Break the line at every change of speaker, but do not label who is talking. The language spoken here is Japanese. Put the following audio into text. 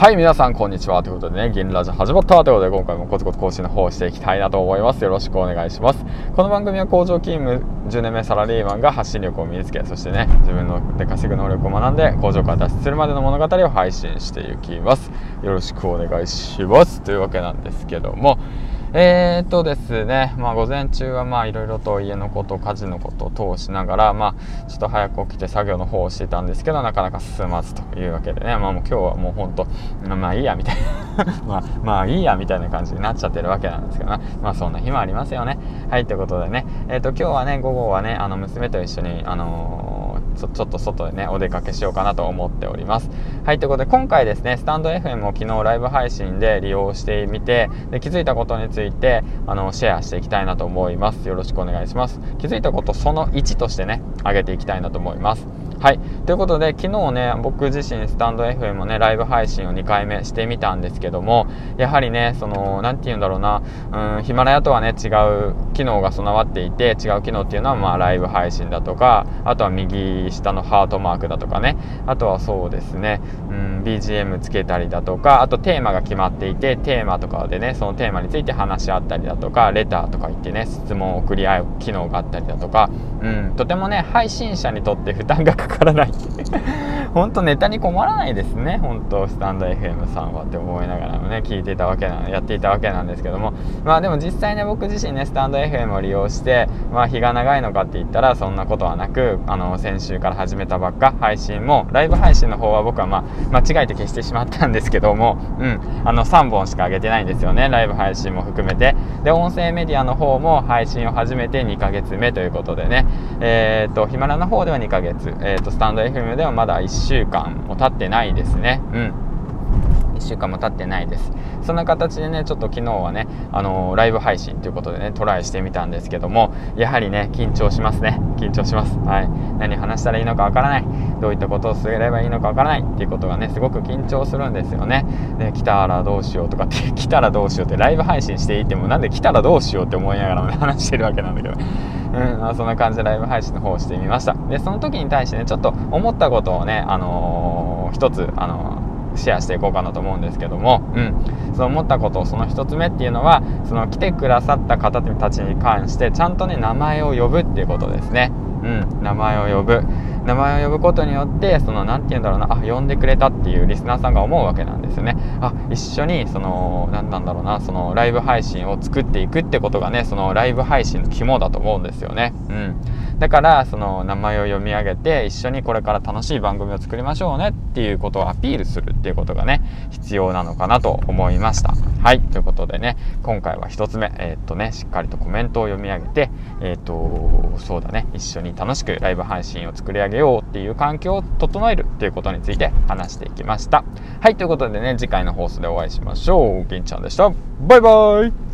はい、皆さん、こんにちは。ということでね、銀ラジオ始まったということで、今回もコツコツ更新の方をしていきたいなと思います。よろしくお願いします。この番組は工場勤務10年目サラリーマンが発信力を身につけ、そしてね、自分ので稼ぐ能力を学んで、工場から脱出するまでの物語を配信していきます。よろしくお願いします。というわけなんですけども、えー、っとですね、まあ午前中はまあいろいろと家のこと、家事のことを通しながら、まあちょっと早く起きて作業の方をしてたんですけど、なかなか進まずというわけでね、まあもう今日はもう本当、まあいいやみたいな まあまあいいやみたいな感じになっちゃってるわけなんですけどね、まあそんな日もありますよね。はい、ということでね、えー、っと今日はね、午後はね、あの娘と一緒に、あのーちょちょっと外でねお出かけしようかなと思っております。はいということで今回ですねスタンド FM を昨日ライブ配信で利用してみてで気づいたことについてあのシェアしていきたいなと思います。よろしくお願いします。気づいたことその1としてね上げていきたいなと思います。はい。ということで、昨日ね、僕自身スタンド FM もね、ライブ配信を2回目してみたんですけども、やはりね、その、なんて言うんだろうな、うん、ヒマラヤとはね、違う機能が備わっていて、違う機能っていうのは、まあ、ライブ配信だとか、あとは右下のハートマークだとかね、あとはそうですね、うん、BGM つけたりだとか、あとテーマが決まっていて、テーマとかでね、そのテーマについて話し合ったりだとか、レターとか言ってね、質問を送り合う機能があったりだとか、うん、とてもね、配信者にとって負担がかかからない本当ネタに困らないですね。本当スタンド FM さんはって思いながらもね聞いていたわけなやっていたわけなんですけども。まあでも実際ね僕自身ねスタンド FM を利用してまあ日が長いのかって言ったらそんなことはなくあの先週から始めたばっか配信もライブ配信の方は僕はまあ間違えて消してしまったんですけども。うん。あの3本しか上げてないんですよね。ライブ配信も含めて。で音声メディアの方も配信を始めて2ヶ月目ということでね。えっ、ー、とヒマラの方では2ヶ月。えっ、ー、とスタンド FM ではまだ1 1週間も経ってないですね。うん。1週間も経ってないです。そんな形でねちょっと昨日はねあのー、ライブ配信ということでねトライしてみたんですけどもやはりね緊張しますね。緊張します。はい。何話したらいいのかわからない。どういったことをすればいいのかわからないっていうことがねすごく緊張するんですよね。で来たらどうしようとかって 来たらどうしようってライブ配信していてもなんで来たらどうしようって思いながら、ね、話してるわけなんだけど。うんまあ、そんな感じでライブ配信の方をしてみました。でその時に対してねちょっと思ったことをね、あのー、一つ、あのー、シェアしていこうかなと思うんですけども、うん、その思ったことその一つ目っていうのはその来てくださった方たちに関してちゃんとね名前を呼ぶっていうことですね、うん、名前を呼ぶ。名前を呼ぶことによってその何て言うんだろうなあ呼んでくれたっていうリスナーさんが思うわけなんですよね。あ一緒にその何なんだろうなそのライブ配信を作っていくってことがねそのライブ配信の肝だと思うんですよね。うん。だからその名前を読み上げて一緒にこれから楽しい番組を作りましょうねっていうことをアピールするっていうことがね必要なのかなと思いました。はい。ということでね今回は1つ目えー、っとねしっかりとコメントを読み上げてえー、っとそうだね一緒に楽しくライブ配信を作り上げようっていう環境を整えるっていうことについて話していきました。はい。ということでね次回の放送でお会いしましょう。銀ちゃんでした。バイバイ。